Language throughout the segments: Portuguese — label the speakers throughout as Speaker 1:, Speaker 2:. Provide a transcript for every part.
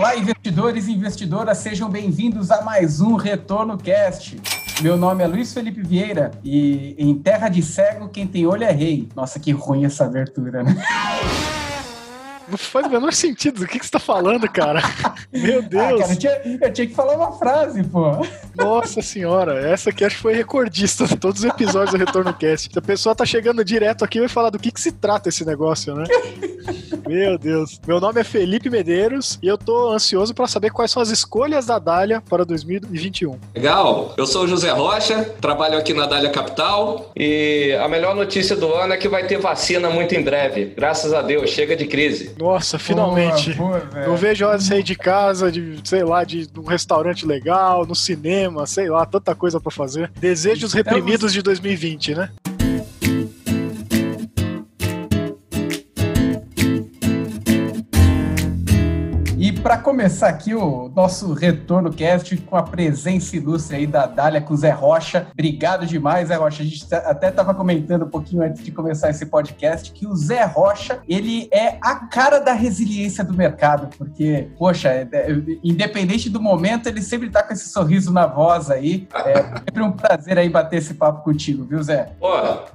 Speaker 1: Olá, investidores e investidoras, sejam bem-vindos a mais um Retorno Cast. Meu nome é Luiz Felipe Vieira e em Terra de Cego, quem tem olho é rei. Nossa, que ruim essa abertura, né?
Speaker 2: Não faz o menor sentido. O que, que você tá falando, cara? Meu Deus. Ah, cara,
Speaker 1: eu, tinha, eu, tinha, que falar uma frase, pô.
Speaker 2: Nossa senhora, essa aqui acho que foi recordista de todos os episódios do Retorno Cast. A pessoa tá chegando direto aqui e vai falar do que, que se trata esse negócio, né? Meu Deus. Meu nome é Felipe Medeiros e eu tô ansioso para saber quais são as escolhas da Dália para 2021.
Speaker 3: Legal. Eu sou o José Rocha, trabalho aqui na Dália Capital e a melhor notícia do ano é que vai ter vacina muito em breve. Graças a Deus, chega de crise.
Speaker 2: Nossa, finalmente. Boa, boa, não vejo hora de sair de casa, de, sei lá, de um restaurante legal, no cinema, sei lá, tanta coisa para fazer. Desejos reprimidos de 2020, né?
Speaker 1: Para começar aqui o nosso retorno cast com a presença ilustre aí da Dália com o Zé Rocha. Obrigado demais, Zé Rocha. A gente tá, até estava comentando um pouquinho antes de começar esse podcast que o Zé Rocha, ele é a cara da resiliência do mercado, porque, poxa, é, é, independente do momento, ele sempre está com esse sorriso na voz aí. É sempre um prazer aí bater esse papo contigo, viu, Zé?
Speaker 3: Pô,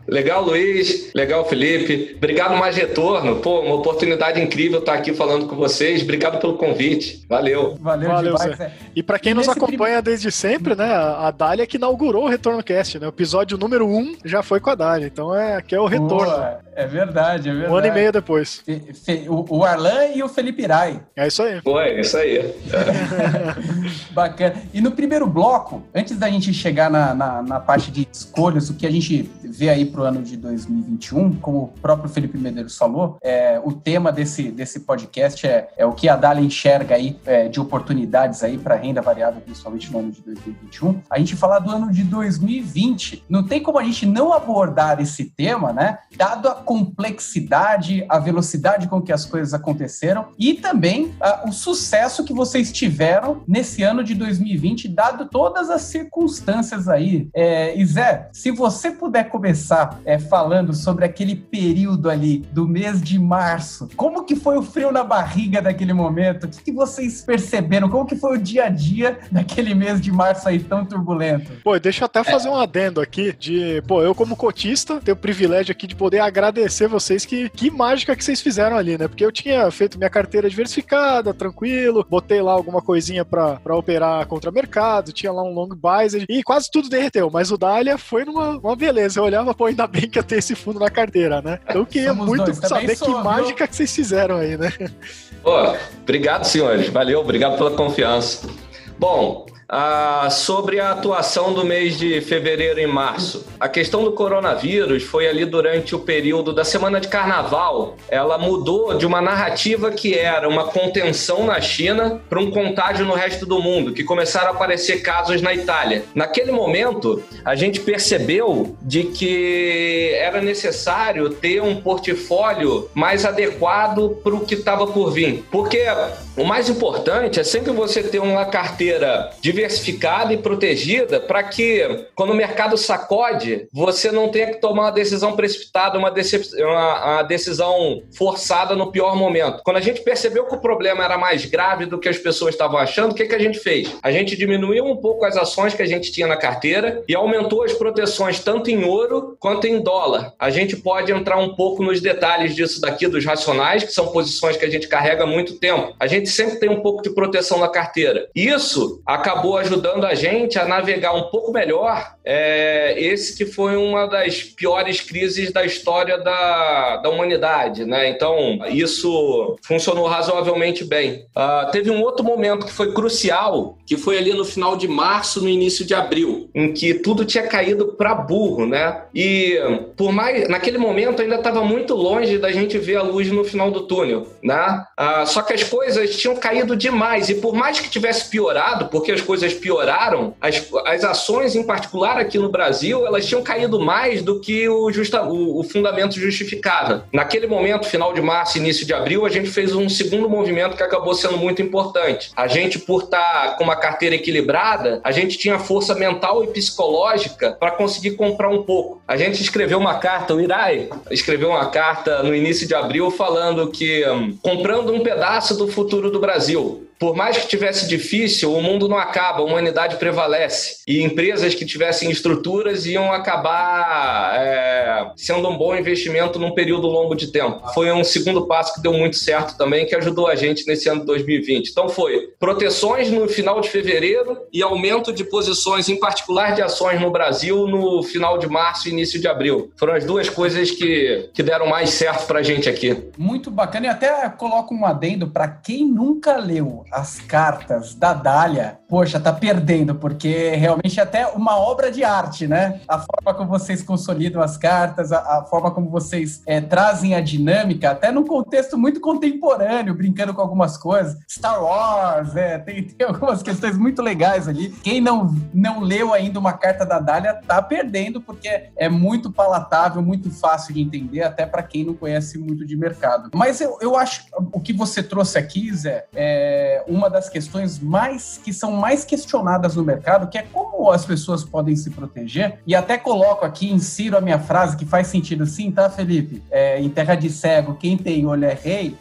Speaker 3: legal, Luiz. Legal, Felipe. Obrigado mais retorno. Pô, uma oportunidade incrível estar aqui falando com vocês. Obrigado pelo convite convite. Valeu.
Speaker 2: Valeu, Valeu demais. É. E para quem e nos acompanha prim... desde sempre, né? A Dália que inaugurou o Retorno Cast, né? O episódio número um já foi com a Dália. Então é, aqui é o retorno. Boa.
Speaker 1: É verdade, é verdade.
Speaker 2: Um ano e meio depois.
Speaker 1: O, Arlan e o Felipe Irai.
Speaker 2: É isso aí.
Speaker 3: Foi, é isso aí.
Speaker 1: Bacana. E no primeiro bloco, antes da gente chegar na, na, na, parte de escolhas, o que a gente vê aí para o ano de 2021, como o próprio Felipe Medeiros falou, é, o tema desse, desse podcast é, é o que a Dália enxerga aí é, de oportunidades aí para renda variável, principalmente no ano de 2021. A gente falar do ano de 2020, não tem como a gente não abordar esse tema, né? Dado a complexidade, a velocidade com que as coisas aconteceram e também uh, o sucesso que vocês tiveram nesse ano de 2020, dado todas as circunstâncias aí. É, e Zé, se você puder começar é, falando sobre aquele período ali do mês de março, como que foi o frio na barriga daquele momento? Que, que vocês perceberam? Como que foi o dia a dia daquele mês de março aí tão turbulento?
Speaker 2: Pô, deixa eu até fazer um adendo aqui de, pô, eu como cotista tenho o privilégio aqui de poder agradecer vocês que, que mágica que vocês fizeram ali, né? Porque eu tinha feito minha carteira diversificada, tranquilo, botei lá alguma coisinha pra, pra operar contra mercado, tinha lá um long buy e quase tudo derreteu. Mas o Dália foi numa uma beleza. Eu olhava, pô, ainda bem que eu tenho esse fundo na carteira, né? Então eu queria Somos muito saber que mágica que vocês fizeram aí, né?
Speaker 3: Pô, obrigado, senhores. Valeu, obrigado pela confiança. Bom, ah, sobre a atuação do mês de fevereiro e março. A questão do coronavírus foi ali durante o período da semana de carnaval. Ela mudou de uma narrativa que era uma contenção na China para um contágio no resto do mundo, que começaram a aparecer casos na Itália. Naquele momento, a gente percebeu de que era necessário ter um portfólio mais adequado para o que estava por vir. Porque o mais importante é sempre você ter uma carteira de diversificada e protegida para que, quando o mercado sacode, você não tenha que tomar uma decisão precipitada, uma, uma, uma decisão forçada no pior momento. Quando a gente percebeu que o problema era mais grave do que as pessoas estavam achando, o que, que a gente fez? A gente diminuiu um pouco as ações que a gente tinha na carteira e aumentou as proteções tanto em ouro quanto em dólar. A gente pode entrar um pouco nos detalhes disso daqui, dos racionais, que são posições que a gente carrega há muito tempo. A gente sempre tem um pouco de proteção na carteira. Isso acabou acabou ajudando a gente a navegar um pouco melhor é, esse que foi uma das piores crises da história da, da humanidade, né? Então, isso funcionou razoavelmente bem. Uh, teve um outro momento que foi crucial, que foi ali no final de março, no início de abril, em que tudo tinha caído para burro, né? E por mais naquele momento ainda estava muito longe da gente ver a luz no final do túnel, né? Uh, só que as coisas tinham caído demais e por mais que tivesse piorado, porque as coisas pioraram, as, as ações em particular aqui no Brasil, elas tinham caído mais do que o, justa, o, o fundamento justificava. Naquele momento, final de março, início de abril, a gente fez um segundo movimento que acabou sendo muito importante. A gente, por estar com uma carteira equilibrada, a gente tinha força mental e psicológica para conseguir comprar um pouco. A gente escreveu uma carta, o Irai escreveu uma carta no início de abril falando que um, comprando um pedaço do futuro do Brasil. Por mais que tivesse difícil, o mundo não acaba, a humanidade prevalece. E empresas que tivessem estruturas iam acabar é, sendo um bom investimento num período longo de tempo. Foi um segundo passo que deu muito certo também, que ajudou a gente nesse ano de 2020. Então foi proteções no final de fevereiro e aumento de posições, em particular de ações no Brasil, no final de março e início de abril. Foram as duas coisas que, que deram mais certo para a gente aqui.
Speaker 1: Muito bacana. E até coloco um adendo para quem nunca leu as cartas da Dália, poxa, tá perdendo, porque realmente é até uma obra de arte, né? A forma como vocês consolidam as cartas, a, a forma como vocês é, trazem a dinâmica, até num contexto muito contemporâneo, brincando com algumas coisas. Star Wars, é, tem, tem algumas questões muito legais ali. Quem não, não leu ainda uma carta da Dália tá perdendo, porque é muito palatável, muito fácil de entender, até para quem não conhece muito de mercado. Mas eu, eu acho o que você trouxe aqui, Zé, é uma das questões mais que são mais questionadas no mercado, que é como as pessoas podem se proteger. E até coloco aqui, insiro a minha frase, que faz sentido sim, tá, Felipe? É, em terra de cego, quem tem olho é rei.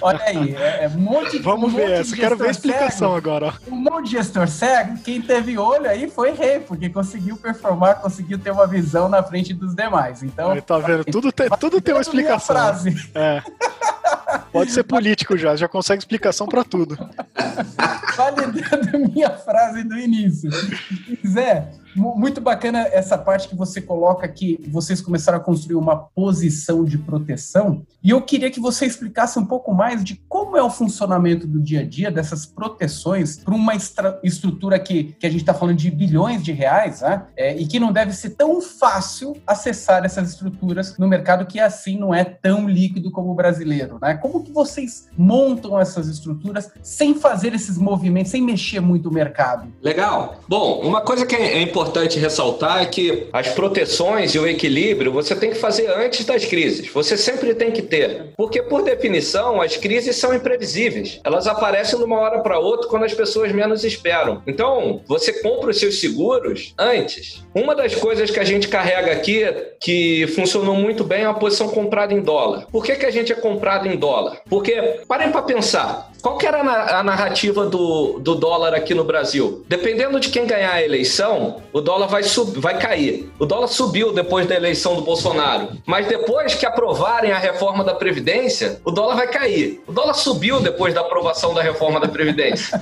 Speaker 1: Olha aí, é, é um monte
Speaker 2: Vamos
Speaker 1: um
Speaker 2: ver essa, quero ver a explicação
Speaker 1: cego,
Speaker 2: agora.
Speaker 1: Um monte de gestor cego, quem teve olho aí foi rei, porque conseguiu performar, conseguiu ter uma visão na frente dos demais. Então,
Speaker 2: aí, tá vendo? Tudo tem, tudo tem uma explicação. É. Pode ser político já, já consegue explicação para tudo.
Speaker 1: Validando minha frase do início. Zé, muito bacana essa parte que você coloca que vocês começaram a construir uma posição de proteção. E eu queria que você explicasse um pouco mais de como é o funcionamento do dia a dia dessas proteções para uma estrutura que, que a gente está falando de bilhões de reais, né? É, e que não deve ser tão fácil acessar essas estruturas no mercado que assim não é tão líquido como o brasileiro, né? Como que vocês montam essas estruturas sem fazer esses movimentos, sem mexer muito o mercado?
Speaker 3: Legal. Bom, uma coisa que é importante importante ressaltar que as proteções e o equilíbrio você tem que fazer antes das crises. Você sempre tem que ter. Porque, por definição, as crises são imprevisíveis. Elas aparecem de uma hora para outra quando as pessoas menos esperam. Então, você compra os seus seguros antes. Uma das coisas que a gente carrega aqui, que funcionou muito bem, é a posição comprada em dólar. Por que, que a gente é comprado em dólar? Porque, parem para pensar, qual que era a narrativa do, do dólar aqui no Brasil? Dependendo de quem ganhar a eleição, o dólar vai, sub, vai cair. O dólar subiu depois da eleição do Bolsonaro. Mas depois que aprovarem a reforma da Previdência, o dólar vai cair. O dólar subiu depois da aprovação da reforma da Previdência.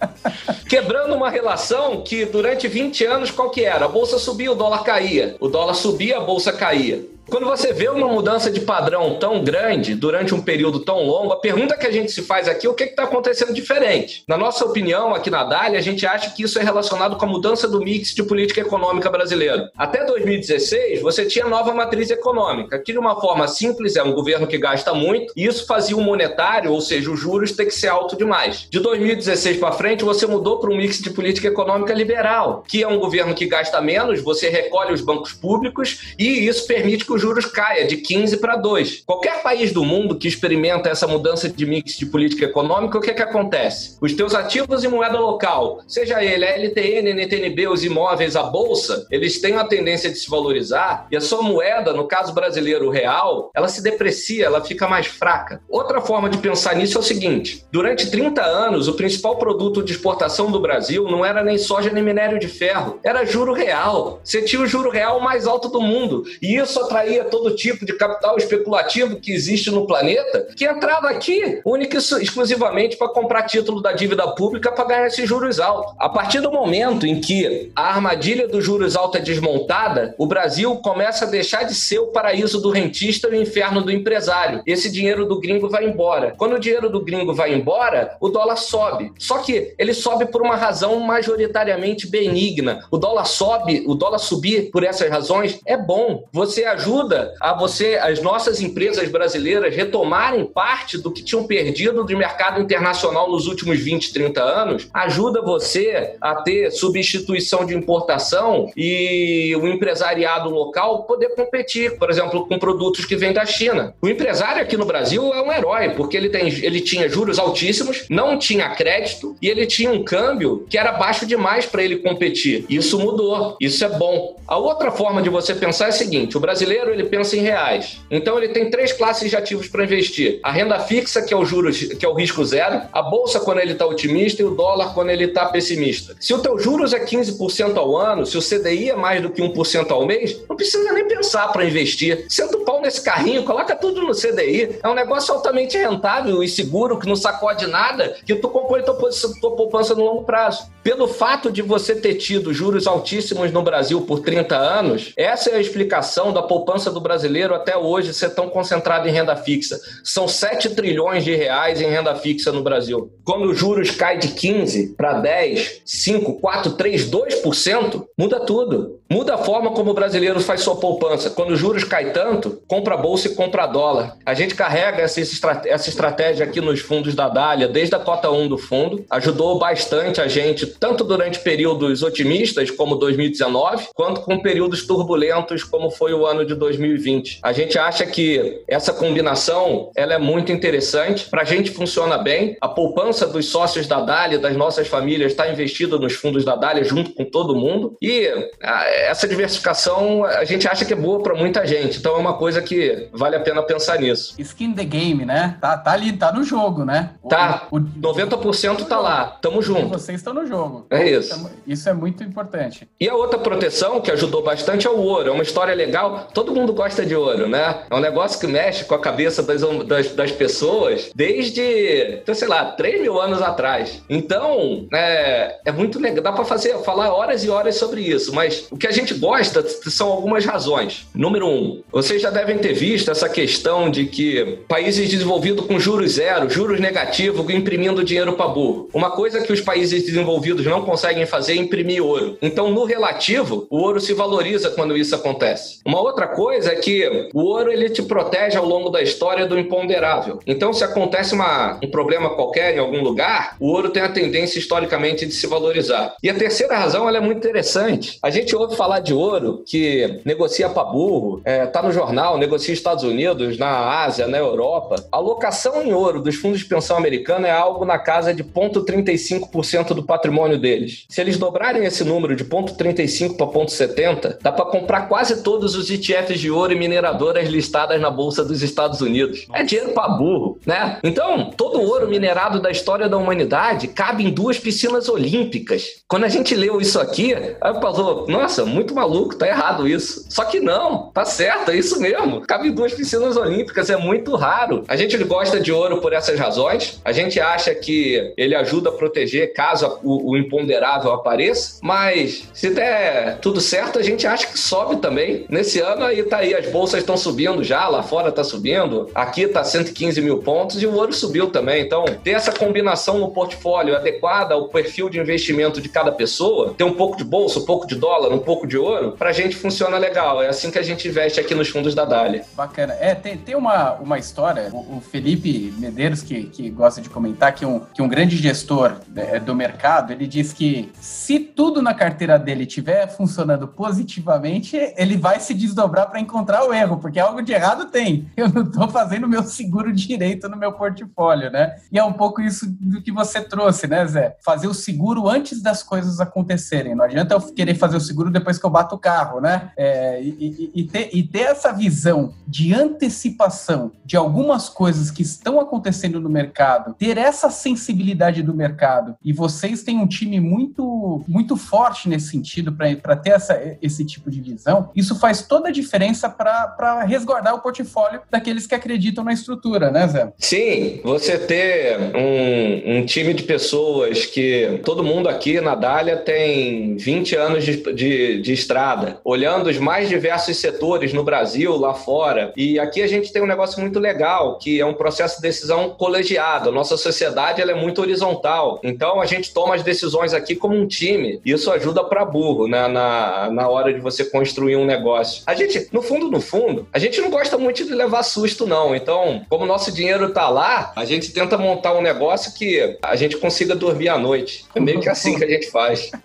Speaker 3: Quebrando uma relação que durante 20 anos qual que era? A bolsa subia, o dólar caía. O dólar subia, a bolsa caía. Quando você vê uma mudança de padrão tão grande durante um período tão longo, a pergunta que a gente se faz aqui é o que está acontecendo diferente. Na nossa opinião, aqui na Dália, a gente acha que isso é relacionado com a mudança do mix de política econômica brasileiro. Até 2016, você tinha nova matriz econômica, que de uma forma simples é um governo que gasta muito, e isso fazia o monetário, ou seja, os juros, ter que ser alto demais. De 2016 para frente, você mudou para um mix de política econômica liberal, que é um governo que gasta menos, você recolhe os bancos públicos e isso permite que os juros caia de 15 para 2. Qualquer país do mundo que experimenta essa mudança de mix de política econômica, o que, é que acontece? Os teus ativos em moeda local, seja ele a LTN, NTNB, os imóveis, a bolsa, eles têm a tendência de se valorizar e a sua moeda, no caso brasileiro, o real, ela se deprecia, ela fica mais fraca. Outra forma de pensar nisso é o seguinte: durante 30 anos, o principal produto de exportação do Brasil não era nem soja nem minério de ferro, era juro real. Você tinha o juro real mais alto do mundo e isso atrai atraía todo tipo de capital especulativo que existe no planeta, que entrava aqui única e exclusivamente para comprar título da dívida pública para ganhar esses juros altos. A partir do momento em que a armadilha dos juros altos é desmontada, o Brasil começa a deixar de ser o paraíso do rentista e o inferno do empresário. Esse dinheiro do gringo vai embora. Quando o dinheiro do gringo vai embora, o dólar sobe. Só que ele sobe por uma razão majoritariamente benigna. O dólar sobe, o dólar subir por essas razões é bom. Você ajuda ajuda a você, as nossas empresas brasileiras, retomarem parte do que tinham perdido de mercado internacional nos últimos 20, 30 anos, ajuda você a ter substituição de importação e o empresariado local poder competir, por exemplo, com produtos que vêm da China. O empresário aqui no Brasil é um herói, porque ele, tem, ele tinha juros altíssimos, não tinha crédito e ele tinha um câmbio que era baixo demais para ele competir. Isso mudou, isso é bom. A outra forma de você pensar é a seguinte: o brasileiro brasileiro ele pensa em reais. Então ele tem três classes de ativos para investir: a renda fixa, que é o juros, que é o risco zero, a bolsa quando ele está otimista e o dólar quando ele está pessimista. Se o teu juros é 15% ao ano, se o CDI é mais do que 1% ao mês, não precisa nem pensar para investir. Senta o pau nesse carrinho, coloca tudo no CDI. É um negócio altamente rentável e seguro que não sacode nada, que tu compõe tua, tua poupança no longo prazo. Pelo fato de você ter tido juros altíssimos no Brasil por 30 anos, essa é a explicação da poupança do brasileiro até hoje ser tão concentrada em renda fixa. São 7 trilhões de reais em renda fixa no Brasil. Quando os juros caem de 15 para 10, 5, 4, 3, 2%, muda tudo. Muda a forma como o brasileiro faz sua poupança. Quando os juros caem tanto, compra bolsa e compra dólar. A gente carrega essa, essa estratégia aqui nos fundos da Dália, desde a cota 1 do fundo. Ajudou bastante a gente, tanto durante períodos otimistas, como 2019, quanto com períodos turbulentos, como foi o ano de 2020. A gente acha que essa combinação ela é muito interessante. Para a gente funciona bem. A poupança dos sócios da Dália, das nossas famílias, está investida nos fundos da Dália junto com todo mundo. E essa diversificação a gente acha que é boa para muita gente. Então é uma coisa que vale a pena pensar nisso.
Speaker 1: Skin the game, né? Tá, tá ali, tá no jogo, né?
Speaker 3: Tá. O, o 90% tá lá. Tamo junto.
Speaker 1: Vocês estão no jogo.
Speaker 3: É isso.
Speaker 1: Isso é muito importante.
Speaker 3: E a outra proteção que ajudou bastante é o ouro. É uma história legal. Todo mundo gosta de ouro, né? É um negócio que mexe com a cabeça das, das, das pessoas desde, então, sei lá, 3 mil anos atrás. Então, é, é muito legal. Dá para fazer, falar horas e horas sobre isso. Mas o que a gente gosta são algumas razões. Número um, vocês já devem ter visto essa questão de que países desenvolvidos com juros zero, juros negativos, imprimindo dinheiro para burro. Uma coisa que os países desenvolvidos não conseguem fazer é imprimir ouro. Então, no relativo, o ouro se valoriza quando isso acontece. Uma outra coisa é que o ouro ele te protege ao longo da história do imponderável. Então, se acontece uma, um problema qualquer em algum lugar, o ouro tem a tendência historicamente de se valorizar. E a terceira razão ela é muito interessante. A gente ouve falar de ouro que negocia para burro, é, tá no jornal, negocia Estados Unidos, na Ásia, na Europa. A alocação em ouro dos fundos de pensão americana é algo na casa de 0,35% do patrimônio deles. Se eles dobrarem esse número de 0,35 para 0,70, dá para comprar quase todos os ETFs de ouro e mineradoras listadas na Bolsa dos Estados Unidos. É dinheiro para burro, né? Então, todo o ouro minerado da história da humanidade cabe em duas piscinas olímpicas. Quando a gente leu isso aqui, aí falou, nossa, muito maluco, tá errado isso. Só que não, tá certo, é isso mesmo. Cabe em duas piscinas olímpicas, é muito raro. A gente gosta de ouro por essas razões. A gente acha que ele ajuda a proteger caso o, o imponderável apareça, mas se der tudo certo, a gente acha que sobe também. Nesse ano aí tá aí, as bolsas estão subindo já, lá fora tá subindo, aqui tá 115 mil pontos e o ouro subiu também. Então, ter essa combinação no portfólio adequada ao perfil de investimento de cada pessoa, ter um pouco de bolsa, um pouco de dólar, um pouco de ouro, pra gente funciona legal. É assim que a gente investe aqui nos fundos da Dália.
Speaker 1: Bacana. É, tem, tem uma, uma história, o, o Felipe Medeiros, que, que gosta de comentar, que um, que um grande gestor né, do mercado, ele diz que se tudo na carteira dele estiver funcionando positivamente, ele vai se desdobrar para encontrar o erro, porque algo de errado tem. Eu não estou fazendo meu seguro direito no meu portfólio, né? E é um pouco isso do que você trouxe, né, Zé? Fazer o seguro antes das coisas acontecerem. Não adianta eu querer fazer o seguro depois que eu bato o carro, né? É, e, e, e, ter, e ter essa visão de antecipação de algumas coisas que estão acontecendo no mercado, ter essa sensibilidade do mercado, e vocês têm um time muito, muito forte nesse sentido para ter essa, esse tipo de visão, isso faz toda a diferença para resguardar o portfólio daqueles que acreditam na estrutura, né, Zé?
Speaker 3: Sim, você ter um, um time de pessoas que todo mundo aqui na Dália tem 20 anos de, de, de estrada, olhando os mais diversos setores no Brasil, lá fora. E aqui a gente tem um negócio muito legal, que é um processo de decisão colegiado. Nossa sociedade ela é muito horizontal. Então a gente toma as decisões aqui como um time. Isso ajuda para burro né, na, na hora de você construir um negócio. A gente, no fundo, no fundo, a gente não gosta muito de levar susto, não. Então, como nosso dinheiro tá lá, a gente tenta montar um negócio que a gente consiga dormir à noite. É meio que assim que a gente faz.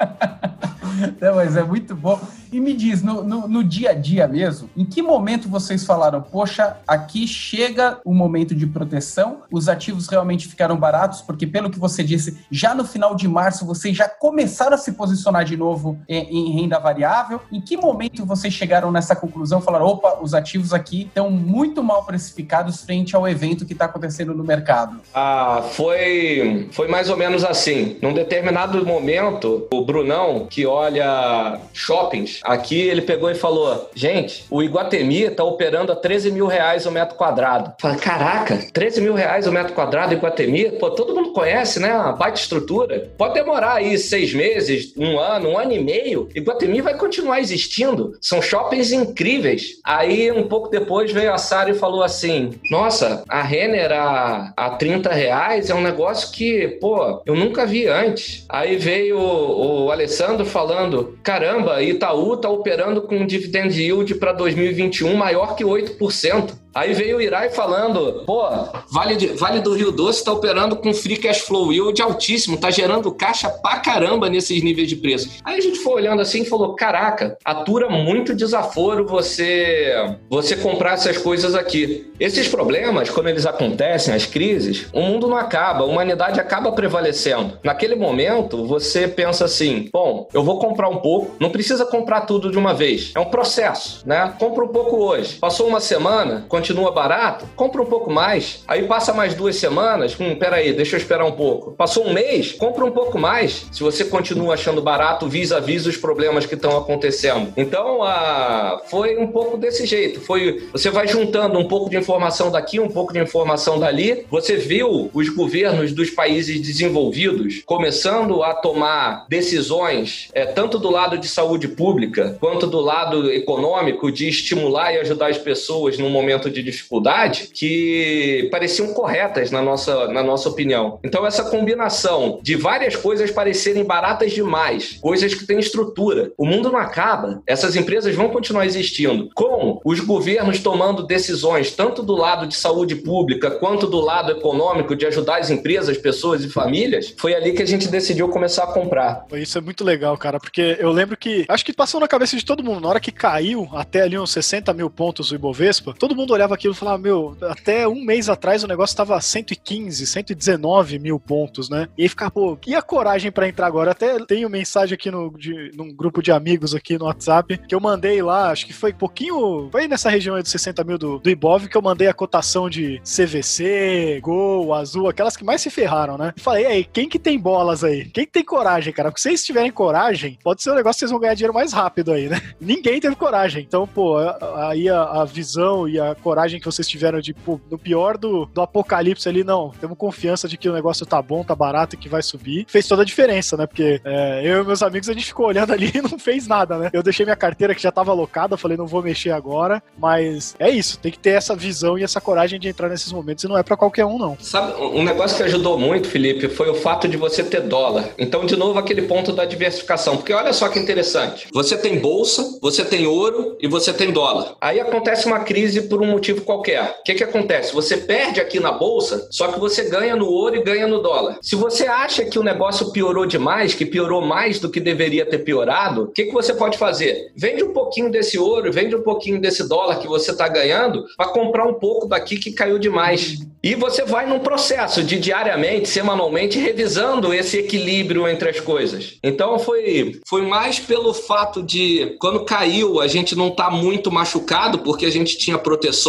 Speaker 1: Não, mas é muito bom. E me diz, no, no, no, dia a dia mesmo, em que momento vocês falaram, poxa, aqui chega o momento de proteção, os ativos realmente ficaram baratos, porque pelo que você disse, já no final de março vocês já começaram a se posicionar de novo em, em renda variável. Em que momento vocês chegaram nessa conclusão, falaram, opa, os ativos aqui estão muito mal precificados frente ao evento que está acontecendo no mercado?
Speaker 3: Ah, foi, foi mais ou menos assim. Num determinado momento, o Brunão, que olha shoppings, aqui ele pegou e falou: gente, o Iguatemi está operando a 13 mil reais o metro quadrado. Fala, caraca, 13 mil reais o metro quadrado Iguatemi? Pô, todo mundo conhece, né? Uma baita estrutura. Pode demorar aí seis meses, um ano, um ano e meio. Iguatemi vai continuar existindo. São shoppings incríveis. Aí, um pouco depois, veio a Sara e falou assim: Nossa, a Renner a, a 30 reais é um negócio que, pô, eu nunca vi antes. Aí veio o, o Alessandro falando: Caramba, Itaú tá operando com um dividend yield para 2021 maior que 8%. Aí veio o Irai falando, pô, vale, de, vale do Rio Doce está operando com free cash flow yield altíssimo, tá gerando caixa pra caramba nesses níveis de preço. Aí a gente foi olhando assim e falou, caraca, atura muito desaforo você você comprar essas coisas aqui. Esses problemas, quando eles acontecem, as crises, o mundo não acaba, a humanidade acaba prevalecendo. Naquele momento, você pensa assim, bom, eu vou comprar um pouco, não precisa comprar tudo de uma vez, é um processo, né? Compra um pouco hoje. Passou uma semana, continua barato, compra um pouco mais. Aí passa mais duas semanas, hum, peraí, deixa eu esperar um pouco. Passou um mês, compra um pouco mais. Se você continua achando barato, vis-a-vis os problemas que estão acontecendo. Então, a... foi um pouco desse jeito. Foi, você vai juntando um pouco de informação daqui, um pouco de informação dali. Você viu os governos dos países desenvolvidos começando a tomar decisões, é, tanto do lado de saúde pública quanto do lado econômico, de estimular e ajudar as pessoas num momento de dificuldade que pareciam corretas na nossa, na nossa opinião. Então, essa combinação de várias coisas parecerem baratas demais, coisas que têm estrutura. O mundo não acaba, essas empresas vão continuar existindo. Com os governos tomando decisões, tanto do lado de saúde pública quanto do lado econômico, de ajudar as empresas, pessoas e famílias, foi ali que a gente decidiu começar a comprar.
Speaker 2: Isso é muito legal, cara, porque eu lembro que acho que passou na cabeça de todo mundo, na hora que caiu até ali uns 60 mil pontos o Ibovespa, todo mundo olhava aquilo e falava, meu, até um mês atrás o negócio tava 115, 119 mil pontos, né? E aí ficava, pô, e a coragem para entrar agora? Até tenho mensagem aqui no, de, num grupo de amigos aqui no WhatsApp que eu mandei lá, acho que foi pouquinho, foi nessa região aí dos 60 mil do, do Ibov que eu mandei a cotação de CVC, Gol, Azul, aquelas que mais se ferraram, né? E falei, aí, quem que tem bolas aí? Quem que tem coragem, cara? Porque se vocês tiverem coragem, pode ser um negócio que vocês vão ganhar dinheiro mais rápido aí, né? Ninguém teve coragem. Então, pô, aí a, a visão e a coragem que vocês tiveram de, pô, no pior do, do apocalipse ali, não, temos confiança de que o negócio tá bom, tá barato e que vai subir, fez toda a diferença, né? Porque é, eu e meus amigos, a gente ficou olhando ali e não fez nada, né? Eu deixei minha carteira que já tava alocada, falei, não vou mexer agora, mas é isso, tem que ter essa visão e essa coragem de entrar nesses momentos e não é para qualquer um, não.
Speaker 3: Sabe, um negócio que ajudou muito, Felipe, foi o fato de você ter dólar. Então, de novo, aquele ponto da diversificação, porque olha só que interessante. Você tem bolsa, você tem ouro e você tem dólar. Aí acontece uma crise por um motivo qualquer. O que, que acontece? Você perde aqui na bolsa, só que você ganha no ouro e ganha no dólar. Se você acha que o negócio piorou demais, que piorou mais do que deveria ter piorado, o que, que você pode fazer? Vende um pouquinho desse ouro, vende um pouquinho desse dólar que você está ganhando para comprar um pouco daqui que caiu demais. E você vai num processo de diariamente, semanalmente, revisando esse equilíbrio entre as coisas. Então foi, foi mais pelo fato de quando caiu a gente não tá muito machucado porque a gente tinha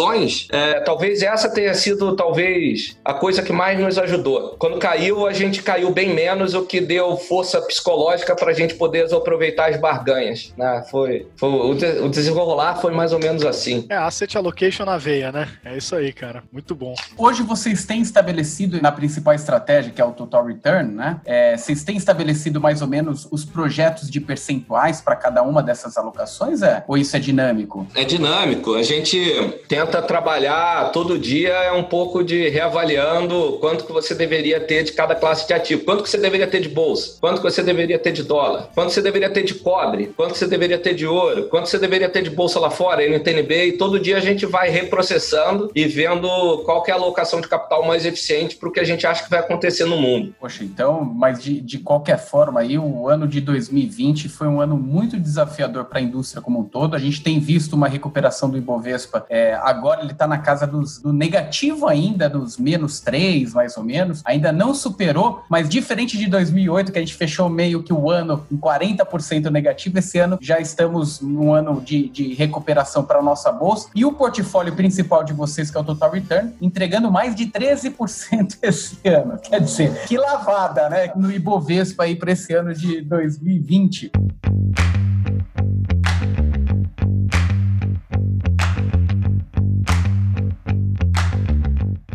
Speaker 3: proteções. É, talvez essa tenha sido talvez a coisa que mais nos ajudou. Quando caiu a gente caiu bem menos, o que deu força psicológica para a gente poder aproveitar as barganhas. Né? Foi, foi o, de, o desenrolar foi mais ou menos assim.
Speaker 2: É asset allocation na veia, né? É isso aí, cara. Muito bom.
Speaker 1: Hoje vocês têm estabelecido na principal estratégia, que é o total return, né? É, vocês têm estabelecido mais ou menos os projetos de percentuais para cada uma dessas alocações, é? Ou isso é dinâmico?
Speaker 3: É dinâmico. A gente tenta tenta trabalhar todo dia é um pouco de reavaliando quanto que você deveria ter de cada classe de ativo, quanto que você deveria ter de bolsa, quanto que você deveria ter de dólar, quanto você deveria ter de cobre, quanto você deveria ter de ouro, quanto você deveria ter de bolsa lá fora, NTNB, e todo dia a gente vai reprocessando e vendo qual é a alocação de capital mais eficiente para o que a gente acha que vai acontecer no mundo.
Speaker 1: Poxa, então, mas de, de qualquer forma aí, o ano de 2020 foi um ano muito desafiador para a indústria como um todo. A gente tem visto uma recuperação do Ibovespa. É, agora ele está na casa dos, do negativo ainda, dos menos 3, mais ou menos. Ainda não superou, mas diferente de 2008, que a gente fechou meio que o ano em 40% negativo, esse ano já estamos num ano de, de recuperação para a nossa bolsa. E o portfólio principal de vocês, que é o Total Return, entregando mais de 13% esse ano. Quer dizer, que lavada, né? No Ibovespa aí para esse ano de 2020.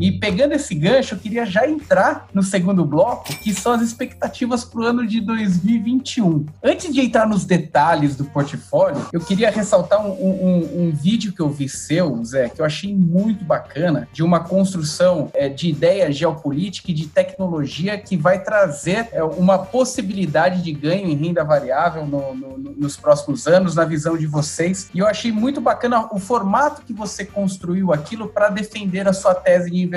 Speaker 1: E pegando esse gancho, eu queria já entrar no segundo bloco, que são as expectativas para o ano de 2021. Antes de entrar nos detalhes do portfólio, eu queria ressaltar um, um, um vídeo que eu vi seu, Zé, que eu achei muito bacana, de uma construção é, de ideia geopolítica e de tecnologia que vai trazer é, uma possibilidade de ganho em renda variável no, no, nos próximos anos, na visão de vocês. E eu achei muito bacana o formato que você construiu aquilo para defender a sua tese de investimento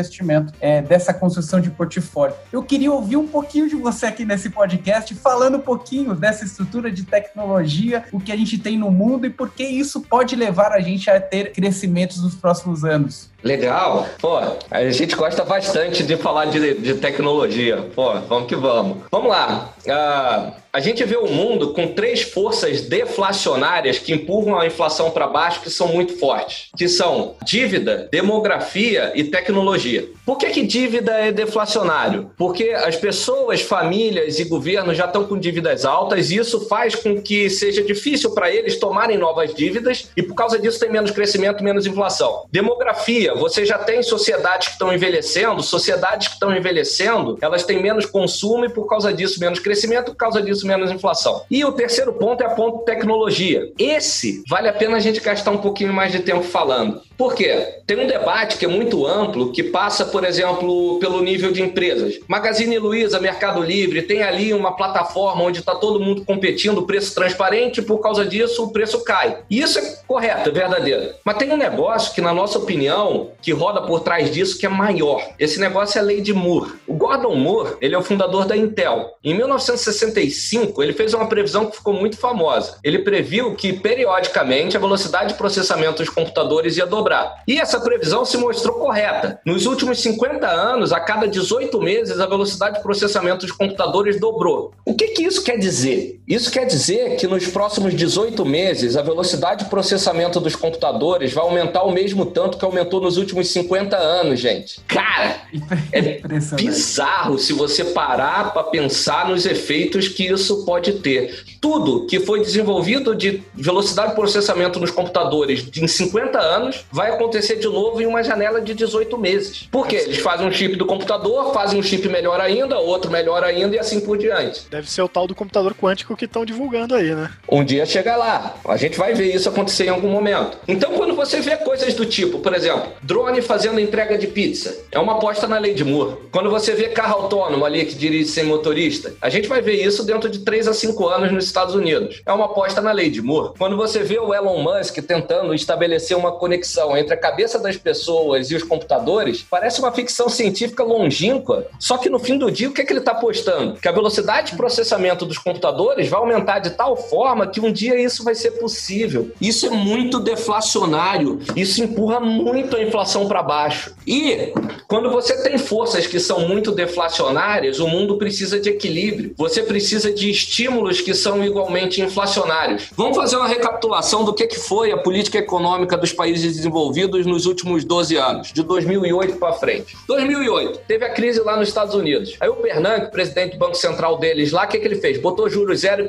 Speaker 1: é, dessa construção de portfólio. Eu queria ouvir um pouquinho de você aqui nesse podcast, falando um pouquinho dessa estrutura de tecnologia, o que a gente tem no mundo e por que isso pode levar a gente a ter crescimentos nos próximos anos.
Speaker 3: Legal. Pô, a gente gosta bastante de falar de, de tecnologia. Pô, vamos que vamos. Vamos lá. Uh, a gente vê o mundo com três forças deflacionárias que empurram a inflação para baixo, que são muito fortes, que são dívida, demografia e tecnologia. Por que, que dívida é deflacionário? Porque as pessoas, famílias e governos já estão com dívidas altas e isso faz com que seja difícil para eles tomarem novas dívidas e por causa disso tem menos crescimento, menos inflação. Demografia, você já tem sociedades que estão envelhecendo, sociedades que estão envelhecendo, elas têm menos consumo e por causa disso menos crescimento, por causa disso menos inflação. E o terceiro ponto é a ponto tecnologia. Esse vale a pena a gente gastar um pouquinho mais de tempo falando. Por quê? Tem um debate que é muito amplo, que passa, por exemplo, pelo nível de empresas. Magazine Luiza, Mercado Livre, tem ali uma plataforma onde está todo mundo competindo, preço transparente, por causa disso o preço cai. E isso é correto, é verdadeiro. Mas tem um negócio que, na nossa opinião, que roda por trás disso, que é maior. Esse negócio é a lei de Moore. O Gordon Moore, ele é o fundador da Intel. Em 1965, ele fez uma previsão que ficou muito famosa. Ele previu que, periodicamente, a velocidade de processamento dos computadores ia dobrar E essa previsão se mostrou correta. Nos últimos 50 anos, a cada 18 meses, a velocidade de processamento dos computadores dobrou. O que, que isso quer dizer? Isso quer dizer que nos próximos 18 meses, a velocidade de processamento dos computadores vai aumentar o mesmo tanto que aumentou nos últimos 50 anos, gente. Cara, é bizarro se você parar para pensar nos efeitos que isso pode ter. Tudo que foi desenvolvido de velocidade de processamento nos computadores em 50 anos vai acontecer de novo em uma janela de 18 meses. Por quê? Eles fazem um chip do computador, fazem um chip melhor ainda, outro melhor ainda e assim por diante.
Speaker 2: Deve ser o tal do computador quântico que estão divulgando aí, né?
Speaker 3: Um dia chega lá. A gente vai ver isso acontecer em algum momento. Então, quando você vê coisas do tipo, por exemplo, drone fazendo entrega de pizza, é uma aposta na lei de Moore. Quando você vê carro autônomo ali que dirige sem motorista, a gente vai ver isso dentro de 3 a 5 anos nos Estados Unidos. É uma aposta na lei de Moore. Quando você vê o Elon Musk tentando estabelecer uma conexão entre a cabeça das pessoas e os computadores parece uma ficção científica longínqua. Só que no fim do dia, o que, é que ele está apostando? Que a velocidade de processamento dos computadores vai aumentar de tal forma que um dia isso vai ser possível. Isso é muito deflacionário. Isso empurra muito a inflação para baixo. E quando você tem forças que são muito deflacionárias, o mundo precisa de equilíbrio. Você precisa de estímulos que são igualmente inflacionários. Vamos fazer uma recapitulação do que, foi a política econômica dos países desenvolvidos nos últimos 12 anos, de 2008 para frente. 2008, teve a crise lá nos Estados Unidos. Aí o Bernanke, presidente do Banco Central deles lá, o que, que ele fez? Botou juros zero e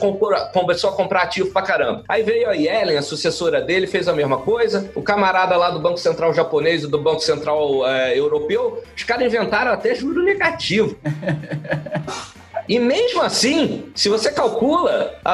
Speaker 3: começou a comprar ativo pra caramba. Aí veio a Yellen, a sucessora dele, fez a mesma coisa. O camarada lá do Banco Central japonês e do Banco Central é, europeu, os caras inventaram até juro negativo. E mesmo assim, se você calcula a,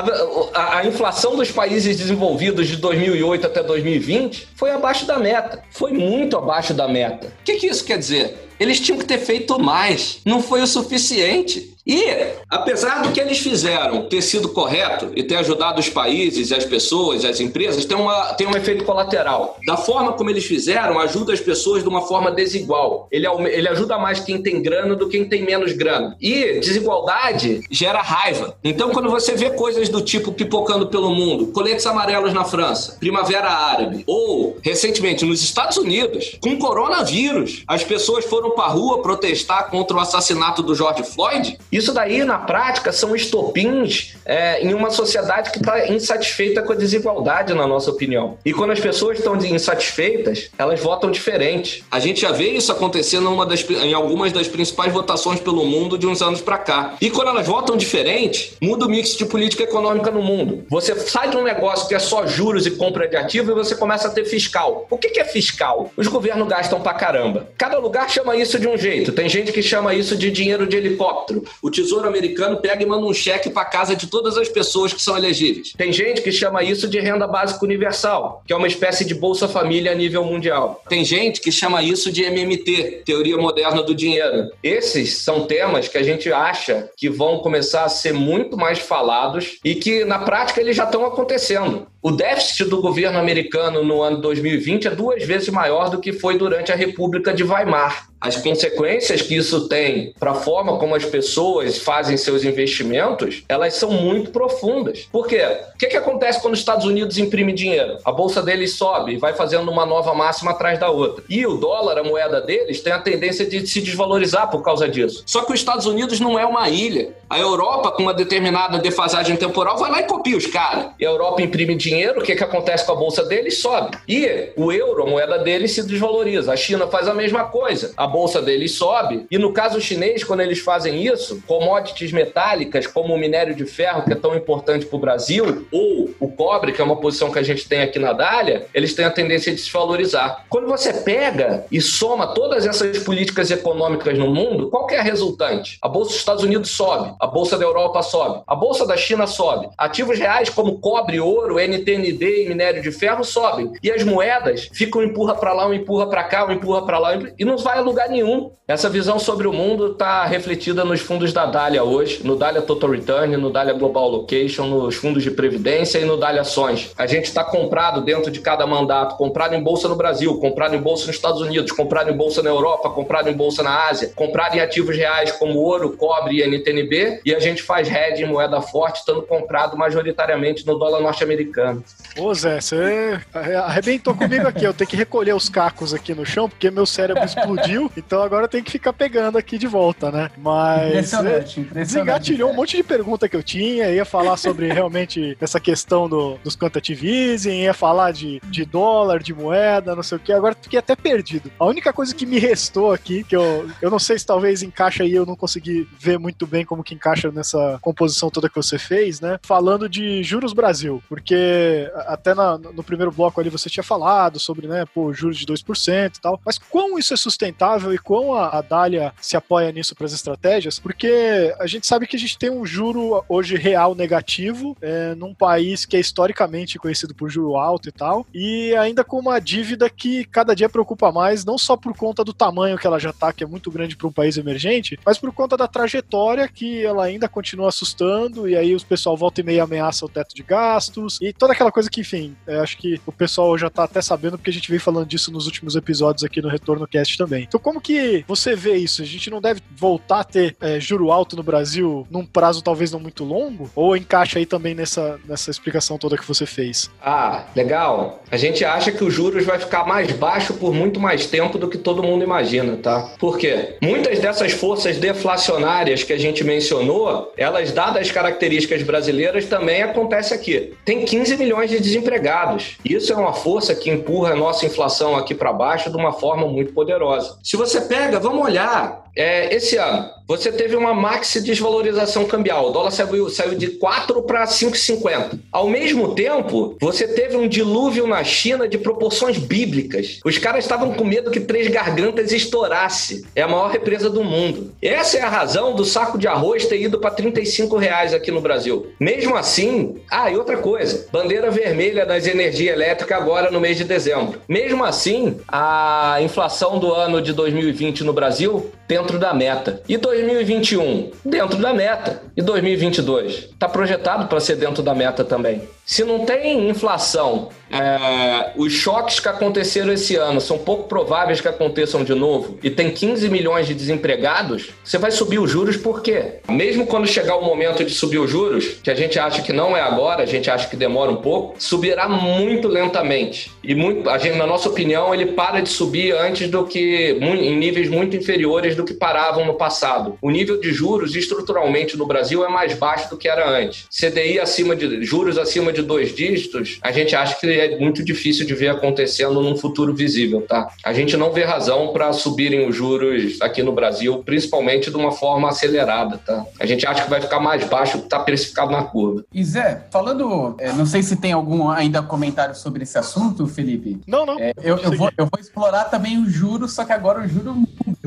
Speaker 3: a, a inflação dos países desenvolvidos de 2008 até 2020, foi abaixo da meta. Foi muito abaixo da meta. O que, que isso quer dizer? Eles tinham que ter feito mais. Não foi o suficiente. E, apesar do que eles fizeram ter sido correto e ter ajudado os países, as pessoas, as empresas, tem, uma, tem um efeito colateral. Da forma como eles fizeram, ajuda as pessoas de uma forma desigual. Ele, ele ajuda mais quem tem grana do que quem tem menos grana. E desigualdade gera raiva. Então, quando você vê coisas do tipo pipocando pelo mundo, coletes amarelos na França, primavera árabe, ou, recentemente, nos Estados Unidos, com coronavírus, as pessoas foram para rua protestar contra o assassinato do George Floyd, isso daí, na prática, são estopins é, em uma sociedade que está insatisfeita com a desigualdade, na nossa opinião. E quando as pessoas estão insatisfeitas, elas votam diferente. A gente já vê isso acontecendo das, em algumas das principais votações pelo mundo de uns anos para cá. E quando elas votam diferente, muda o mix de política econômica no mundo. Você sai de um negócio que é só juros e compra de ativo e você começa a ter fiscal. O que é fiscal? Os governos gastam pra caramba. Cada lugar chama isso de um jeito. Tem gente que chama isso de dinheiro de helicóptero o Tesouro Americano pega e manda um cheque para casa de todas as pessoas que são elegíveis. Tem gente que chama isso de renda básica universal, que é uma espécie de Bolsa Família a nível mundial. Tem gente que chama isso de MMT, Teoria Moderna do Dinheiro. Esses são temas que a gente acha que vão começar a ser muito mais falados e que na prática eles já estão acontecendo. O déficit do governo americano no ano 2020 é duas vezes maior do que foi durante a República de Weimar. As consequências que isso tem para a forma como as pessoas fazem seus investimentos, elas são muito profundas. Por quê? O que, que acontece quando os Estados Unidos imprimem dinheiro? A bolsa deles sobe e vai fazendo uma nova máxima atrás da outra. E o dólar, a moeda deles, tem a tendência de se desvalorizar por causa disso. Só que os Estados Unidos não é uma ilha. A Europa, com uma determinada defasagem temporal, vai lá e copia os caras. E a Europa imprime dinheiro, o que, que acontece com a bolsa deles? Sobe. E o euro, a moeda deles, se desvaloriza. A China faz a mesma coisa. A bolsa deles sobe. E no caso chinês, quando eles fazem isso, commodities metálicas, como o minério de ferro, que é tão importante para o Brasil, ou o cobre, que é uma posição que a gente tem aqui na Dália, eles têm a tendência de se valorizar. Quando você pega e soma todas essas políticas econômicas no mundo, qual que é a resultante? A bolsa dos Estados Unidos sobe, a bolsa da Europa sobe, a bolsa da China sobe, ativos reais como cobre, ouro, NTND e minério de ferro sobem, e as moedas ficam empurra para lá, um empurra para cá, um empurra para lá, e não vai a lugar nenhum. Essa visão sobre o mundo está refletida nos fundos da Dália hoje, no Dália Total Return, no Dália Global Location, nos fundos de previdência e no Dália Ações. A gente está comprado dentro de cada mandato, comprado em bolsa no Brasil, comprado em bolsa nos Estados Unidos, comprado em bolsa na Europa, comprado em bolsa na Ásia, comprado em ativos reais como ouro, cobre e NTNB, e a gente faz hedge em moeda forte, estando comprado majoritariamente no dólar norte-americano.
Speaker 2: Ô Zé, você arrebentou comigo aqui, eu tenho que recolher os cacos aqui no chão, porque meu cérebro explodiu, então agora eu tenho que ficar pegando aqui de volta, né? Mas. Impressionante, impressionante. Desengatilhou um monte de pergunta que eu tinha, ia falar sobre realmente essa questão do, dos quantitative easing, ia falar de, de dólar, de moeda, não sei o que. Agora fiquei até perdido. A única coisa que me restou aqui, que eu, eu não sei se talvez encaixa aí, eu não consegui ver muito bem como que encaixa nessa composição toda que você fez, né? Falando de juros Brasil, porque até na, no primeiro bloco ali você tinha falado sobre, né, pô, juros de 2% e tal, mas quão isso é sustentável e quão a, a Dália se apoia nisso para as estratégias? Porque a gente sabe que a gente tem um juro hoje real negativo é, num país que é historicamente conhecido por juro alto e tal, e ainda com uma dívida que cada dia preocupa mais, não só por conta do tamanho que ela já tá, que é muito grande para um país emergente, mas por conta da trajetória que ela ainda continua assustando, e aí o pessoal volta e meia ameaça o teto de gastos, e toda aquela coisa que, enfim, é, acho que o pessoal já tá até sabendo, porque a gente vem falando disso nos últimos episódios aqui no Retorno Cast também. Então, como que você vê isso? A gente não deve voltar a ter é, juro alto no Brasil num prazo talvez não muito longo? Ou encaixa aí também nessa, nessa explicação toda que você fez?
Speaker 3: Ah, legal. A gente acha que os juros vai ficar mais baixo por muito mais tempo do que todo mundo imagina, tá? Por quê? Muitas dessas forças deflacionárias que a gente mencionou, elas, dadas as características brasileiras, também acontece aqui. Tem 15 milhões de desempregados. Isso é uma força que empurra a nossa inflação aqui para baixo de uma forma muito poderosa. Se você pega, vamos olhar é, esse ano, você teve uma maxi desvalorização cambial. O dólar saiu, saiu de 4 para 5,50. Ao mesmo tempo, você teve um dilúvio na China de proporções bíblicas. Os caras estavam com medo que Três Gargantas estourasse. É a maior represa do mundo. Essa é a razão do saco de arroz ter ido para 35 reais aqui no Brasil. Mesmo assim, ah, e outra coisa, bandeira vermelha das energias elétricas agora no mês de dezembro. Mesmo assim, a inflação do ano de 2020 no Brasil dentro da meta. E 2021 dentro da meta. E 2022 está projetado para ser dentro da meta também. Se não tem inflação, é, os choques que aconteceram esse ano são pouco prováveis que aconteçam de novo, e tem 15 milhões de desempregados, você vai subir os juros por quê? Mesmo quando chegar o momento de subir os juros, que a gente acha que não é agora, a gente acha que demora um pouco, subirá muito lentamente. E muito, a gente, na nossa opinião, ele para de subir antes do que, em níveis muito inferiores do que paravam no passado. O nível de juros estruturalmente no Brasil é mais baixo do que era antes. CDI acima de juros acima de dois dígitos, a gente acha que é muito difícil de ver acontecendo num futuro visível, tá? A gente não vê razão para subirem os juros aqui no Brasil, principalmente de uma forma acelerada, tá? A gente acha que vai ficar mais baixo do que está precificado na curva.
Speaker 1: E Zé, falando, é, não sei se tem algum ainda comentário sobre esse assunto, Felipe.
Speaker 2: Não, não.
Speaker 1: É, eu, eu, vou, eu vou explorar também o juro, só que agora o juro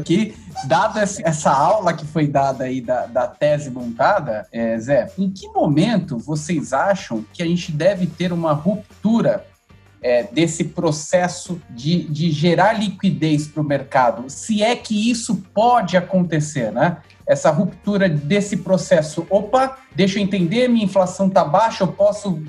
Speaker 1: que, dado essa aula que foi dada aí da, da tese montada, é, Zé, em que momento vocês acham que a gente deve ter uma ruptura é, desse processo de, de gerar liquidez para o mercado, se é que isso pode acontecer, né? Essa ruptura desse processo. Opa, deixa eu entender, minha inflação está baixa, eu posso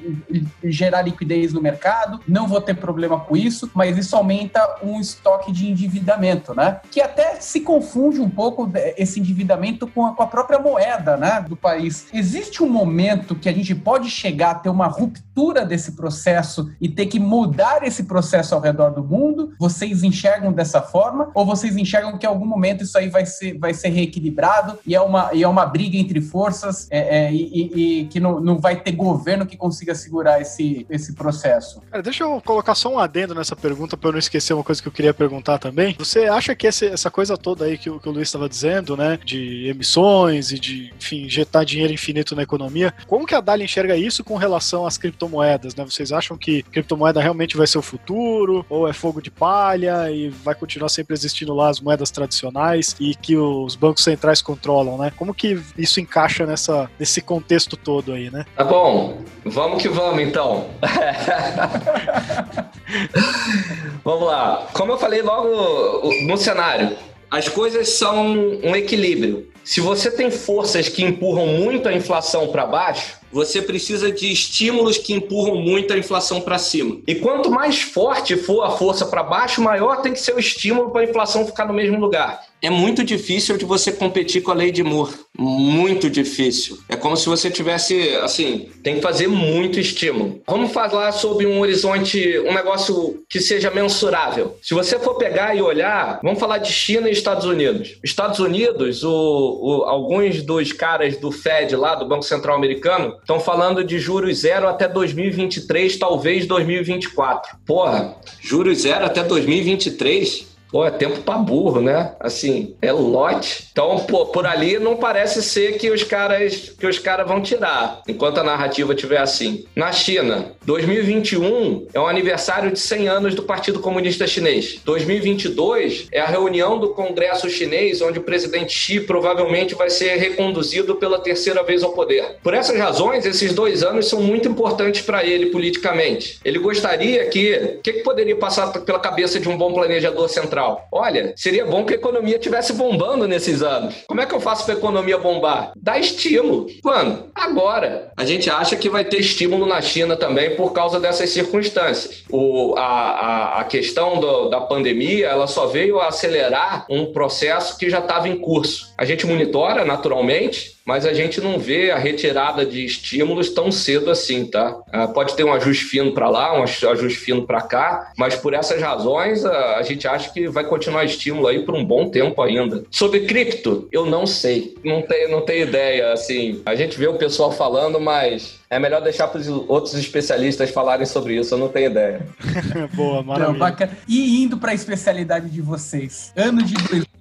Speaker 1: gerar liquidez no mercado, não vou ter problema com isso, mas isso aumenta um estoque de endividamento, né? Que até se confunde um pouco esse endividamento com a, com a própria moeda, né, do país. Existe um momento que a gente pode chegar a ter uma ruptura desse processo e ter que mudar esse processo ao redor do mundo? Vocês enxergam dessa forma? Ou vocês enxergam que em algum momento isso aí vai ser, vai ser reequilibrado e é uma, e é uma briga entre forças é, é, e, e, que não, não vai ter governo que consiga segurar esse, esse processo.
Speaker 2: Cara, deixa eu colocar só um adendo nessa pergunta para eu não esquecer uma coisa que eu queria perguntar também. Você acha que essa coisa toda aí que, que o Luiz estava dizendo, né, de emissões e de, enfim, injetar dinheiro infinito na economia, como que a Dali enxerga isso com relação às criptomoedas, né? Vocês acham que criptomoeda realmente vai ser o futuro ou é fogo de palha e vai continuar sempre existindo lá as moedas tradicionais e que os bancos centrais controlam, né? Como que isso encaixa nessa, nesse contexto todo aí, né?
Speaker 3: Tá bom, vamos que vamos então. vamos lá. Como eu falei logo no cenário, as coisas são um equilíbrio. Se você tem forças que empurram muito a inflação para baixo, você precisa de estímulos que empurram muito a inflação para cima. E quanto mais forte for a força para baixo, maior tem que ser o estímulo para a inflação ficar no mesmo lugar é muito difícil de você competir com a lei de Moore. Muito difícil. É como se você tivesse, assim, tem que fazer muito estímulo. Vamos falar sobre um horizonte, um negócio que seja mensurável. Se você for pegar e olhar, vamos falar de China e Estados Unidos. Estados Unidos, o, o, alguns dos caras do Fed lá, do Banco Central Americano, estão falando de juros zero até 2023, talvez 2024. Porra, juros zero até 2023? Pô, é tempo pra burro, né? Assim, é lote. Então, pô, por ali não parece ser que os caras que os caras vão tirar, enquanto a narrativa estiver assim. Na China, 2021 é o aniversário de 100 anos do Partido Comunista Chinês. 2022 é a reunião do Congresso Chinês, onde o presidente Xi provavelmente vai ser reconduzido pela terceira vez ao poder. Por essas razões, esses dois anos são muito importantes para ele politicamente. Ele gostaria que. O que, que poderia passar pela cabeça de um bom planejador central? Central. Olha, seria bom que a economia estivesse bombando nesses anos. Como é que eu faço para a economia bombar? Dá estímulo. Quando? Agora. A gente acha que vai ter estímulo na China também por causa dessas circunstâncias. O, a, a, a questão do, da pandemia, ela só veio acelerar um processo que já estava em curso. A gente monitora, naturalmente, mas a gente não vê a retirada de estímulos tão cedo assim, tá? Ah, pode ter um ajuste fino para lá, um ajuste fino para cá, mas por essas razões a, gente acha que vai continuar estímulo aí por um bom tempo ainda. Sobre cripto, eu não sei, não tenho, não tenho ideia, assim, a gente vê o pessoal falando, mas é melhor deixar para os outros especialistas falarem sobre isso, eu não tenho ideia.
Speaker 2: Boa, maravilha. Não, bacana.
Speaker 1: E indo para a especialidade de vocês, ano de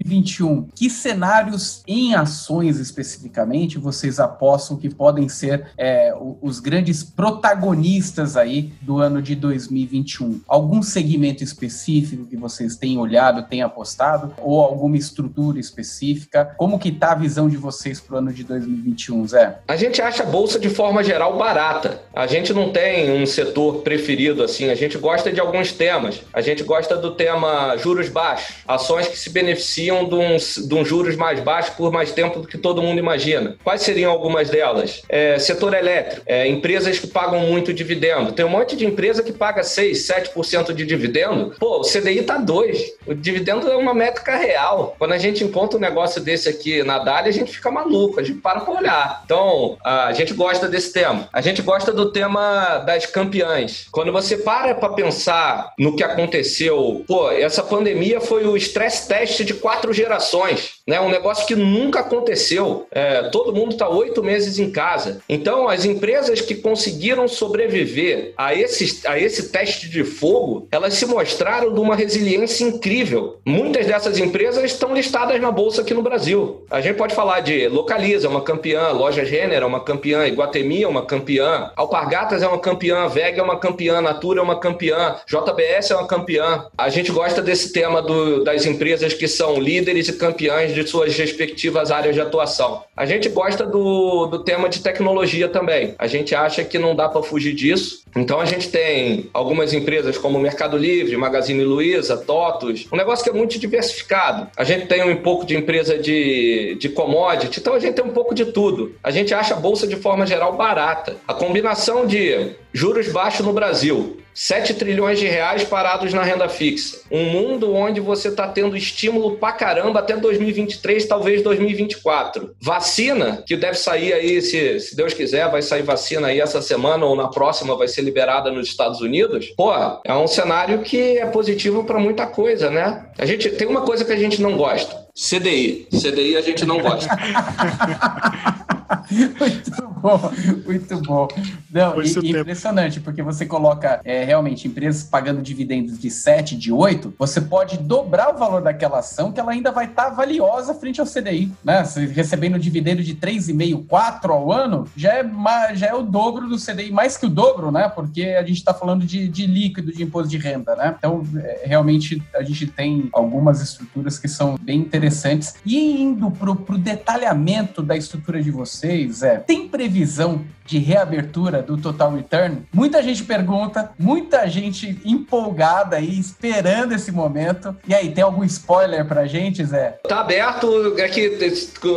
Speaker 1: 2021, que cenários em ações especificamente vocês apostam que podem ser é, os grandes protagonistas aí do ano de 2021? Algum segmento específico que vocês têm olhado, têm apostado? Ou alguma estrutura específica? Como que está a visão de vocês para o ano de 2021, Zé?
Speaker 3: A gente acha a bolsa de forma geral barata. A gente não tem um setor preferido assim. A gente gosta de alguns temas. A gente gosta do tema juros baixos, ações que se beneficiam de um, de juros mais baixos por mais tempo do que todo mundo imagina. Quais seriam algumas delas? É, setor elétrico, é, empresas que pagam muito dividendo. Tem um monte de empresa que paga 6, 7% de dividendo. Pô, o CDI tá 2. O dividendo é uma métrica real. Quando a gente encontra um negócio desse aqui na Dália, a gente fica maluco, a gente para pra olhar. Então, a gente gosta desse tema. A gente gosta do tema das campeãs. Quando você para para pensar no que aconteceu, pô, essa pandemia foi o stress test de quatro gerações, né? Um negócio que nunca aconteceu. É, todo mundo está oito meses em casa. Então, as empresas que conseguiram sobreviver a esse, a esse teste de fogo, elas se mostraram de uma resiliência incrível. Muitas dessas empresas estão listadas na bolsa aqui no Brasil. A gente pode falar de Localiza, uma campeã, Loja Gênero, uma campeã, Iguatemi é uma campeã, Alpargatas é uma campeã, Vega é uma campeã, Natura é uma campeã, JBS é uma campeã. A gente gosta desse tema do, das empresas que são líderes e campeãs de suas respectivas áreas de atuação. A gente gosta do, do tema de tecnologia também. A gente acha que não dá para fugir disso. Então a gente tem algumas empresas como Mercado Livre, Magazine Luiza, TOTUS, um negócio que é muito diversificado. A gente tem um pouco de empresa de, de commodity, então a gente tem um pouco de tudo. A gente acha a bolsa de forma geral barata. A combinação de juros baixos no Brasil, 7 trilhões de reais parados na renda fixa. Um mundo onde você está tendo estímulo pra caramba até 2023, talvez 2024. Vacina, que deve sair aí, se, se Deus quiser, vai sair vacina aí essa semana ou na próxima vai ser liberada nos Estados Unidos. Pô, é um cenário que é positivo para muita coisa, né? A gente tem uma coisa que a gente não gosta. CDI. CDI a gente não gosta.
Speaker 1: muito bom, muito bom. Não, e, impressionante, porque você coloca é, realmente empresas pagando dividendos de 7, de 8, você pode dobrar o valor daquela ação que ela ainda vai estar tá valiosa frente ao CDI. Né? Você recebendo dividendo de 3,5, 4 ao ano, já é, já é o dobro do CDI, mais que o dobro, né? Porque a gente está falando de, de líquido de imposto de renda, né? Então, é, realmente, a gente tem algumas estruturas que são bem interessantes. E indo para o detalhamento da estrutura de vocês, é, tem previsão de reabertura do Total Return? Muita gente pergunta, muita gente empolgada aí, esperando esse momento. E aí, tem algum spoiler pra gente, Zé?
Speaker 3: Tá aberto, é que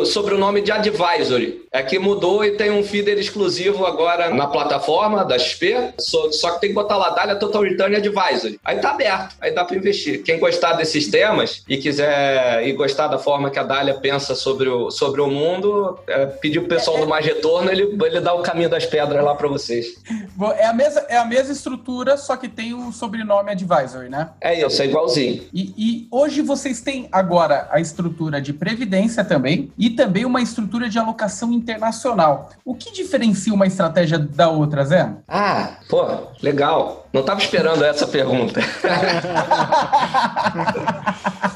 Speaker 3: sobre o nome de Advisory. É que mudou e tem um feeder exclusivo agora na plataforma da XP, só, só que tem que botar lá, Dália Total Return Advisory. Aí tá aberto, aí dá pra investir. Quem gostar desses temas e quiser e gostar da forma que a Dália pensa sobre o, sobre o mundo, é, pedir pessoal do Mais Retorno, ele, ele dá o caminho das pedras lá para vocês.
Speaker 1: É a, mesma, é a mesma estrutura, só que tem o sobrenome Advisory, né?
Speaker 3: É isso, é igualzinho.
Speaker 1: E, e hoje vocês têm agora a estrutura de previdência também e também uma estrutura de alocação internacional. O que diferencia uma estratégia da outra, Zé?
Speaker 3: Ah, pô, legal. Não estava esperando essa pergunta.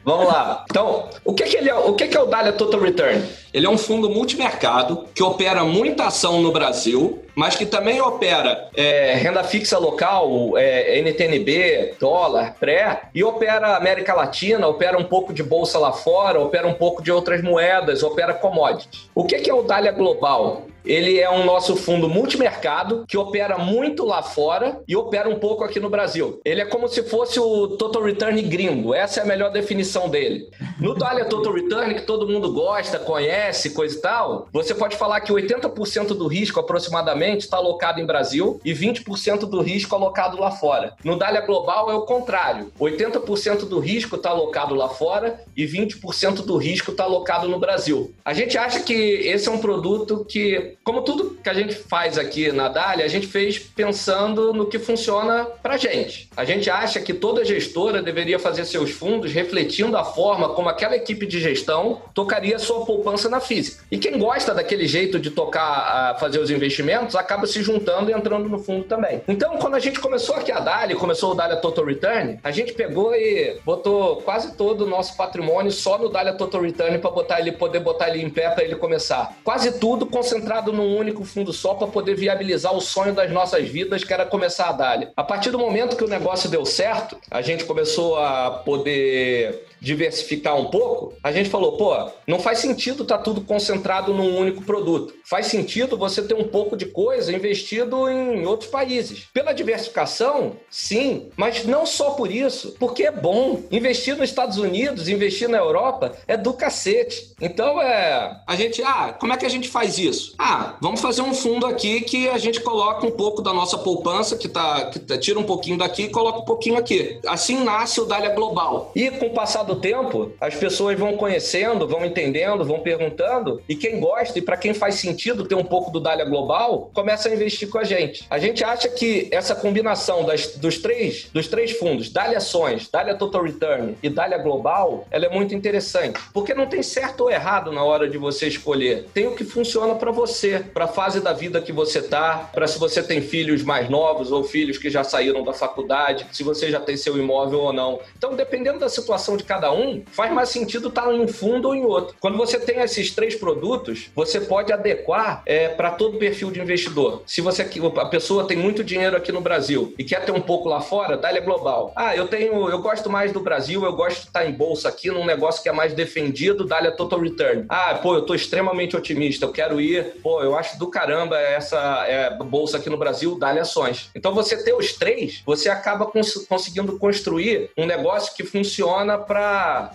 Speaker 3: Vamos lá. Então, o que, que ele é, o que, que é o Dália Total Return? Ele é um fundo multimercado que opera muita ação no Brasil, mas que também opera é, renda fixa local, é, NTNB, dólar, pré, e opera América Latina, opera um pouco de bolsa lá fora, opera um pouco de outras moedas, opera commodities. O que, que é o Dália Global? Ele é um nosso fundo multimercado que opera muito lá fora e opera um pouco aqui no Brasil. Ele é como se fosse o Total Return gringo. Essa é a melhor definição dele. No Dália Total Return, que todo mundo gosta, conhece, coisa e tal, você pode falar que 80% do risco aproximadamente está alocado em Brasil e 20% do risco alocado lá fora. No Dália Global é o contrário. 80% do risco está alocado lá fora e 20% do risco está alocado no Brasil. A gente acha que esse é um produto que como tudo que a gente faz aqui na Dália, a gente fez pensando no que funciona para gente. A gente acha que toda gestora deveria fazer seus fundos refletindo a forma como aquela equipe de gestão tocaria sua poupança na física. E quem gosta daquele jeito de tocar, fazer os investimentos, acaba se juntando e entrando no fundo também. Então, quando a gente começou aqui a Dali, começou o Dália Total Return, a gente pegou e botou quase todo o nosso patrimônio só no Dália Total Return para botar ele, poder botar ele em pé para ele começar. Quase tudo concentrado num único fundo só para poder viabilizar o sonho das nossas vidas, que era começar a Dali. A partir do momento que o negócio deu certo, a gente começou a poder diversificar um pouco, a gente falou, pô, não faz sentido estar tá tudo concentrado num único produto. Faz sentido você ter um pouco de coisa investido em outros países. Pela diversificação, sim, mas não só por isso, porque é bom. Investir nos Estados Unidos, investir na Europa é do cacete. Então é, a gente, ah, como é que a gente faz isso? Ah, vamos fazer um fundo aqui que a gente coloca um pouco da nossa poupança, que tá, que tá, tira um pouquinho daqui e coloca um pouquinho aqui. Assim nasce o Dália Global. E com o passar do tempo, as pessoas vão conhecendo, vão entendendo, vão perguntando, e quem gosta e para quem faz sentido ter um pouco do Dália Global, começa a investir com a gente. A gente acha que essa combinação das, dos, três, dos três fundos, Dália Ações, Dália Total Return e Dália Global, ela é muito interessante, porque não tem certo ou errado na hora de você escolher. Tem o que funciona para você, para a fase da vida que você tá, para se você tem filhos mais novos ou filhos que já saíram da faculdade, se você já tem seu imóvel ou não. Então, dependendo da situação de cada cada um, faz mais sentido estar em um fundo ou em outro. Quando você tem esses três produtos, você pode adequar é, para todo perfil de investidor. Se você a pessoa tem muito dinheiro aqui no Brasil e quer ter um pouco lá fora, dá ele global. Ah, eu tenho, eu gosto mais do Brasil, eu gosto de estar em bolsa aqui num negócio que é mais defendido, dá-lhe a total return. Ah, pô, eu tô extremamente otimista, eu quero ir, pô, eu acho do caramba essa é, bolsa aqui no Brasil, dá-lhe ações. Então você ter os três, você acaba cons conseguindo construir um negócio que funciona para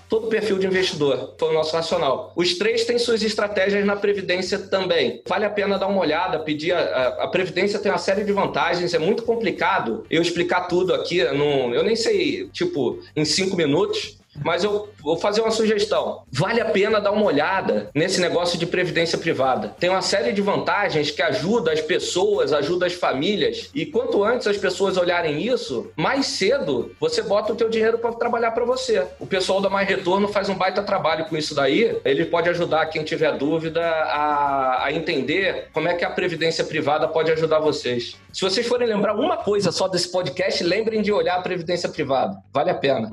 Speaker 3: todo o perfil de investidor, foi o nosso racional. Os três têm suas estratégias na Previdência também. Vale a pena dar uma olhada, pedir. A, a Previdência tem uma série de vantagens, é muito complicado eu explicar tudo aqui. Não, eu nem sei, tipo, em cinco minutos. Mas eu vou fazer uma sugestão. Vale a pena dar uma olhada nesse negócio de previdência privada. Tem uma série de vantagens que ajuda as pessoas, ajuda as famílias. E quanto antes as pessoas olharem isso, mais cedo você bota o teu dinheiro para trabalhar para você. O pessoal da Mais Retorno faz um baita trabalho com isso daí. Ele pode ajudar quem tiver dúvida a, a entender como é que a previdência privada pode ajudar vocês. Se vocês forem lembrar uma coisa só desse podcast, lembrem de olhar a previdência privada. Vale a pena.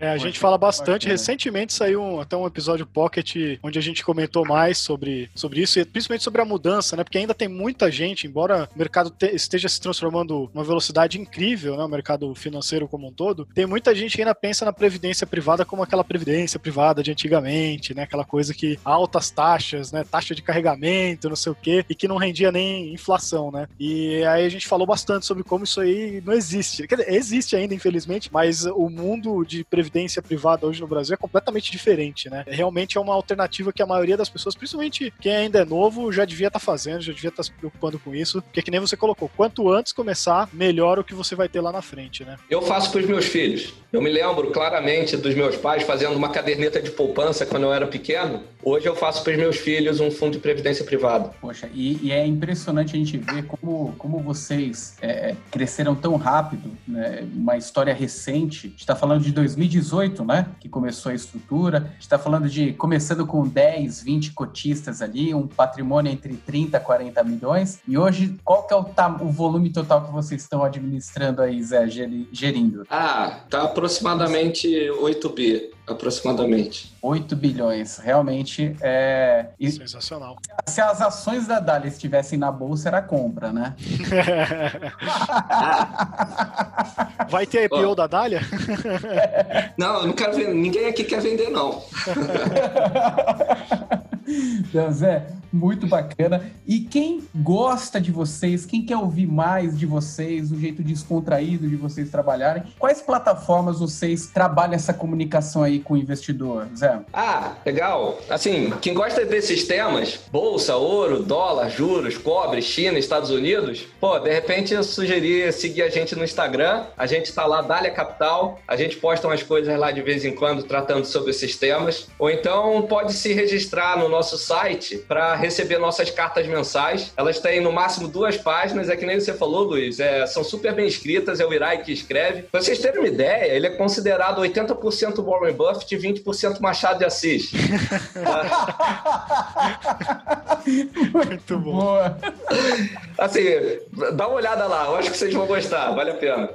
Speaker 2: É, a gente fala bastante. Recentemente saiu um, até um episódio Pocket onde a gente comentou mais sobre, sobre isso, e principalmente sobre a mudança, né? Porque ainda tem muita gente, embora o mercado te, esteja se transformando numa velocidade incrível, né? O mercado financeiro como um todo, tem muita gente que ainda pensa na previdência privada como aquela previdência privada de antigamente, né? Aquela coisa que altas taxas, né? Taxa de carregamento, não sei o quê, e que não rendia nem inflação, né? E aí a gente falou bastante sobre como isso aí não existe. Quer dizer, existe ainda, infelizmente, mas o mundo de previdência previdência privada hoje no Brasil é completamente diferente, né? Realmente é uma alternativa que a maioria das pessoas, principalmente quem ainda é novo, já devia estar tá fazendo, já devia estar tá se preocupando com isso, porque que nem você colocou, quanto antes começar, melhor o que você vai ter lá na frente, né?
Speaker 3: Eu faço para os meus filhos. Eu me lembro claramente dos meus pais fazendo uma caderneta de poupança quando eu era pequeno. Hoje eu faço para os meus filhos um fundo de previdência privada.
Speaker 1: Poxa, e, e é impressionante a gente ver como, como vocês é, cresceram tão rápido, né? Uma história recente. A gente está falando de 2018 2018, né, que começou a estrutura. A gente está falando de começando com 10, 20 cotistas ali, um patrimônio entre 30 e 40 milhões. E hoje, qual que é o, o volume total que vocês estão administrando aí, Zé, gerindo?
Speaker 3: Ah, tá aproximadamente 8 bi aproximadamente.
Speaker 1: 8 bilhões, realmente é.
Speaker 2: Sensacional.
Speaker 1: Se as ações da Dália estivessem na bolsa, era compra, né?
Speaker 2: Vai ter IPO da Dália?
Speaker 3: não, eu não quero vender. Ninguém aqui quer vender, não.
Speaker 1: Então, Zé, muito bacana. E quem gosta de vocês, quem quer ouvir mais de vocês, o jeito descontraído de vocês trabalharem, quais plataformas vocês trabalham essa comunicação aí com o investidor, Zé?
Speaker 3: Ah, legal. Assim, quem gosta desses temas, bolsa, ouro, dólar, juros, cobre, China, Estados Unidos, pô, de repente eu sugeri seguir a gente no Instagram. A gente tá lá, Dália Capital. A gente posta umas coisas lá de vez em quando tratando sobre esses temas. Ou então pode se registrar no nosso site para receber nossas cartas mensais. Elas têm no máximo duas páginas, é que nem você falou, Luiz, é, são super bem escritas, é o Irai que escreve. Pra vocês terem uma ideia, ele é considerado 80% Warren Buffett e 20% Machado de Assis.
Speaker 2: Muito bom. Boa.
Speaker 3: Assim, dá uma olhada lá, eu acho que vocês vão gostar, vale a pena.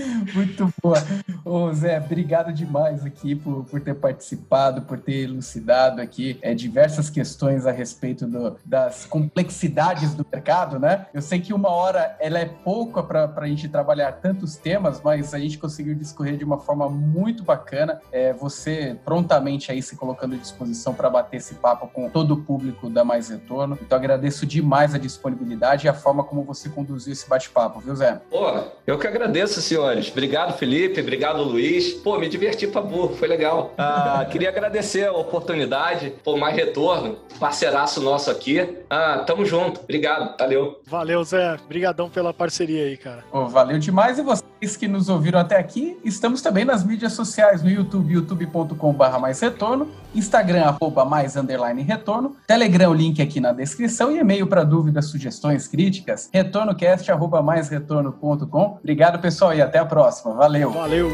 Speaker 1: Muito boa. Ô, Zé, obrigado demais aqui por, por ter participado, por ter elucidado aqui é, diversas questões a respeito do, das complexidades do mercado, né? Eu sei que uma hora ela é pouca para a gente trabalhar tantos temas, mas a gente conseguiu discorrer de uma forma muito bacana. É, você prontamente aí se colocando à disposição para bater esse papo com todo o público da Mais Retorno. Então agradeço demais a disponibilidade e a forma como você conduziu esse bate-papo, viu, Zé?
Speaker 3: Pô, eu que agradeço, senhores. Obrigado, Felipe. Obrigado, Luiz. Pô, me diverti pra burro, foi legal. Ah, queria agradecer a oportunidade, por mais retorno, parceiraço nosso aqui. Ah, tamo junto. Obrigado, valeu.
Speaker 2: Valeu, Zé. Obrigadão pela parceria aí, cara.
Speaker 1: Oh, valeu demais. E vocês que nos ouviram até aqui, estamos também nas mídias sociais, no YouTube, youtube.com.br mais retorno, Instagram, arroba mais underline retorno, Telegram, link aqui na descrição e e-mail para dúvidas, sugestões, críticas, retornocast, arroba mais retorno.com. Obrigado, pessoal, e até a próxima. Valeu.
Speaker 2: Valeu.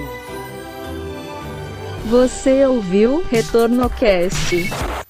Speaker 4: Você ouviu Retorno Cast.